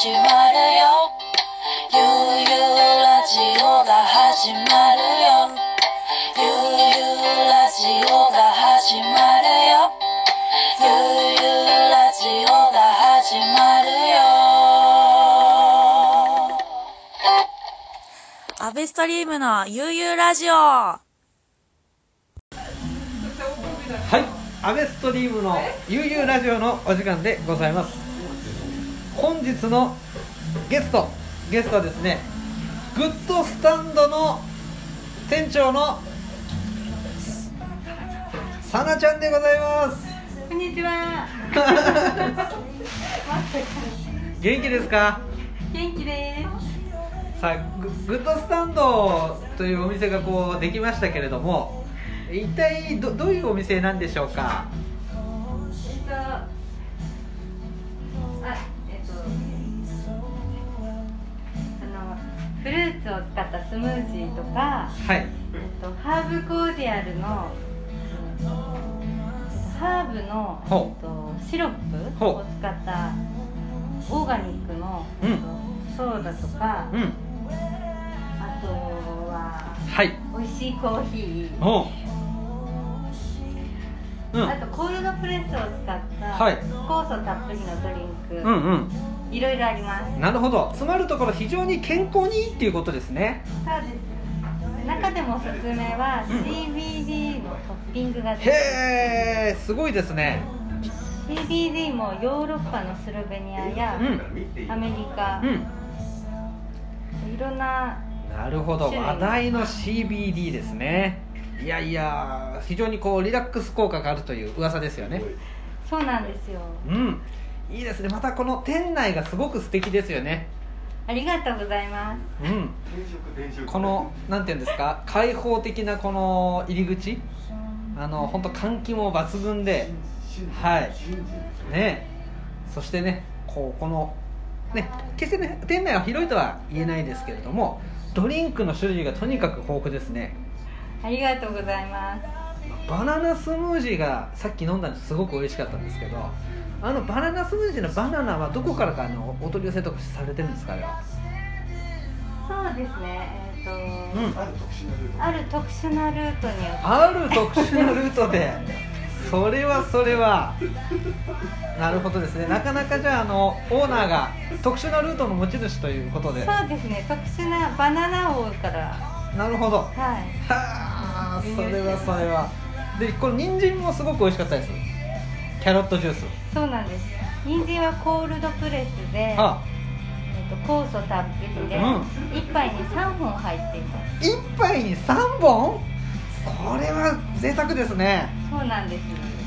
始まるよ。ゆうゆうラジオが始まるよ。ゆうゆうラジオが始まるよ。ゆうゆうラジオが始まるよ。アベストリームのゆうゆうラジオ。はい、アベストリームの悠々ラジオのお時間でございます。本日のゲスト、ゲストはですね、グッドスタンドの店長のさなちゃんでございます。こんにちは。元気ですか？元気です。さあググッドスタンドというお店がこうできましたけれども、一体どどういうお店なんでしょうか？を使ったスムージーとか、はい、えっとハーブコーディアルの。えっとハーブの、ほえっと、シロップを使ったオーガニックの、ソーダとか、うん、あとははい、美味しいコーヒー、おう、うん。あとコールドプレスを使ったはい。酵素たっぷりのドリンク、うんうん。いろいろあります。なるほど。つまるところ非常に健康にいいっていうことですね。そうです。中でもおすすめはうん。CBD のトッピングがへえすごいですね。CBD もヨーロッパのスロベニアやうん。アメリカ、うん。いろんななるほど。話題の CBD ですねいやいや非常にこうリラックス効果があるという噂ですよね。そうなんですよ。うん。いいですね。またこの店内がすごく素敵ですよね。ありがとうございます。うん。このなんていうんですか？開放的なこの入り口？あの本当換気も抜群で。はい。ね。そしてねこうこのね決してね店内は広いとは言えないですけれどもドリンクの種類がとにかく豊富ですねありがとうございます。バナナスムージーがさっき飲んだんですごく美味しかったんですけどあのバナナスムージーのバナナはどこからかあのお取り寄せとかされてるんですかあれはそうですね。えっ、と、うん。ある特殊なルートに。よって。ある特殊なルートで。それはそれは。なるほどですね。なかなかじゃああのオーナーが特殊なルートの持ち主ということで。そうですね。特殊なバナナ王から。なるほど。ははいあそれはそれは。でこれ人参もすごく美味しかったです。キャロットジュース。そうなんです。人参はコールドプレスで、あ。えっと酵素たっぷりで、うん。一杯に3本入っています。一杯に3本？これは贅沢ですね。そうなんです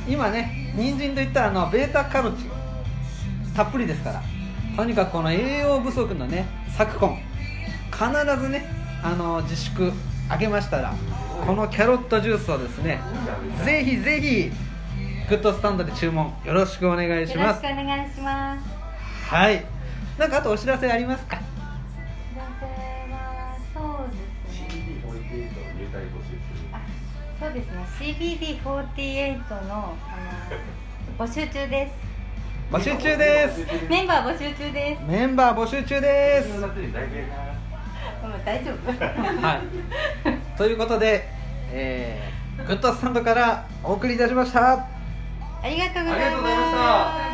今ね人参といったらあのベータカロチン。たっぷりですから。とにかくこの栄養不足のね昨今。必ずねあの自粛明けましたらこのキャロットジュースをですねぜひぜひグッドスタンドで注文よろしくお願いしよろしますくお願いします。はい。なんかあとお知らせありますか？お知らせはそうですね。あそうですね。CBD48 のあの募集中です。募集中です。メンバー募集中です。メンバー募集中ですもう大丈夫。はい、ということで、えー、グッドスタンドからお送りいたしました。ありがとうございありがとうございました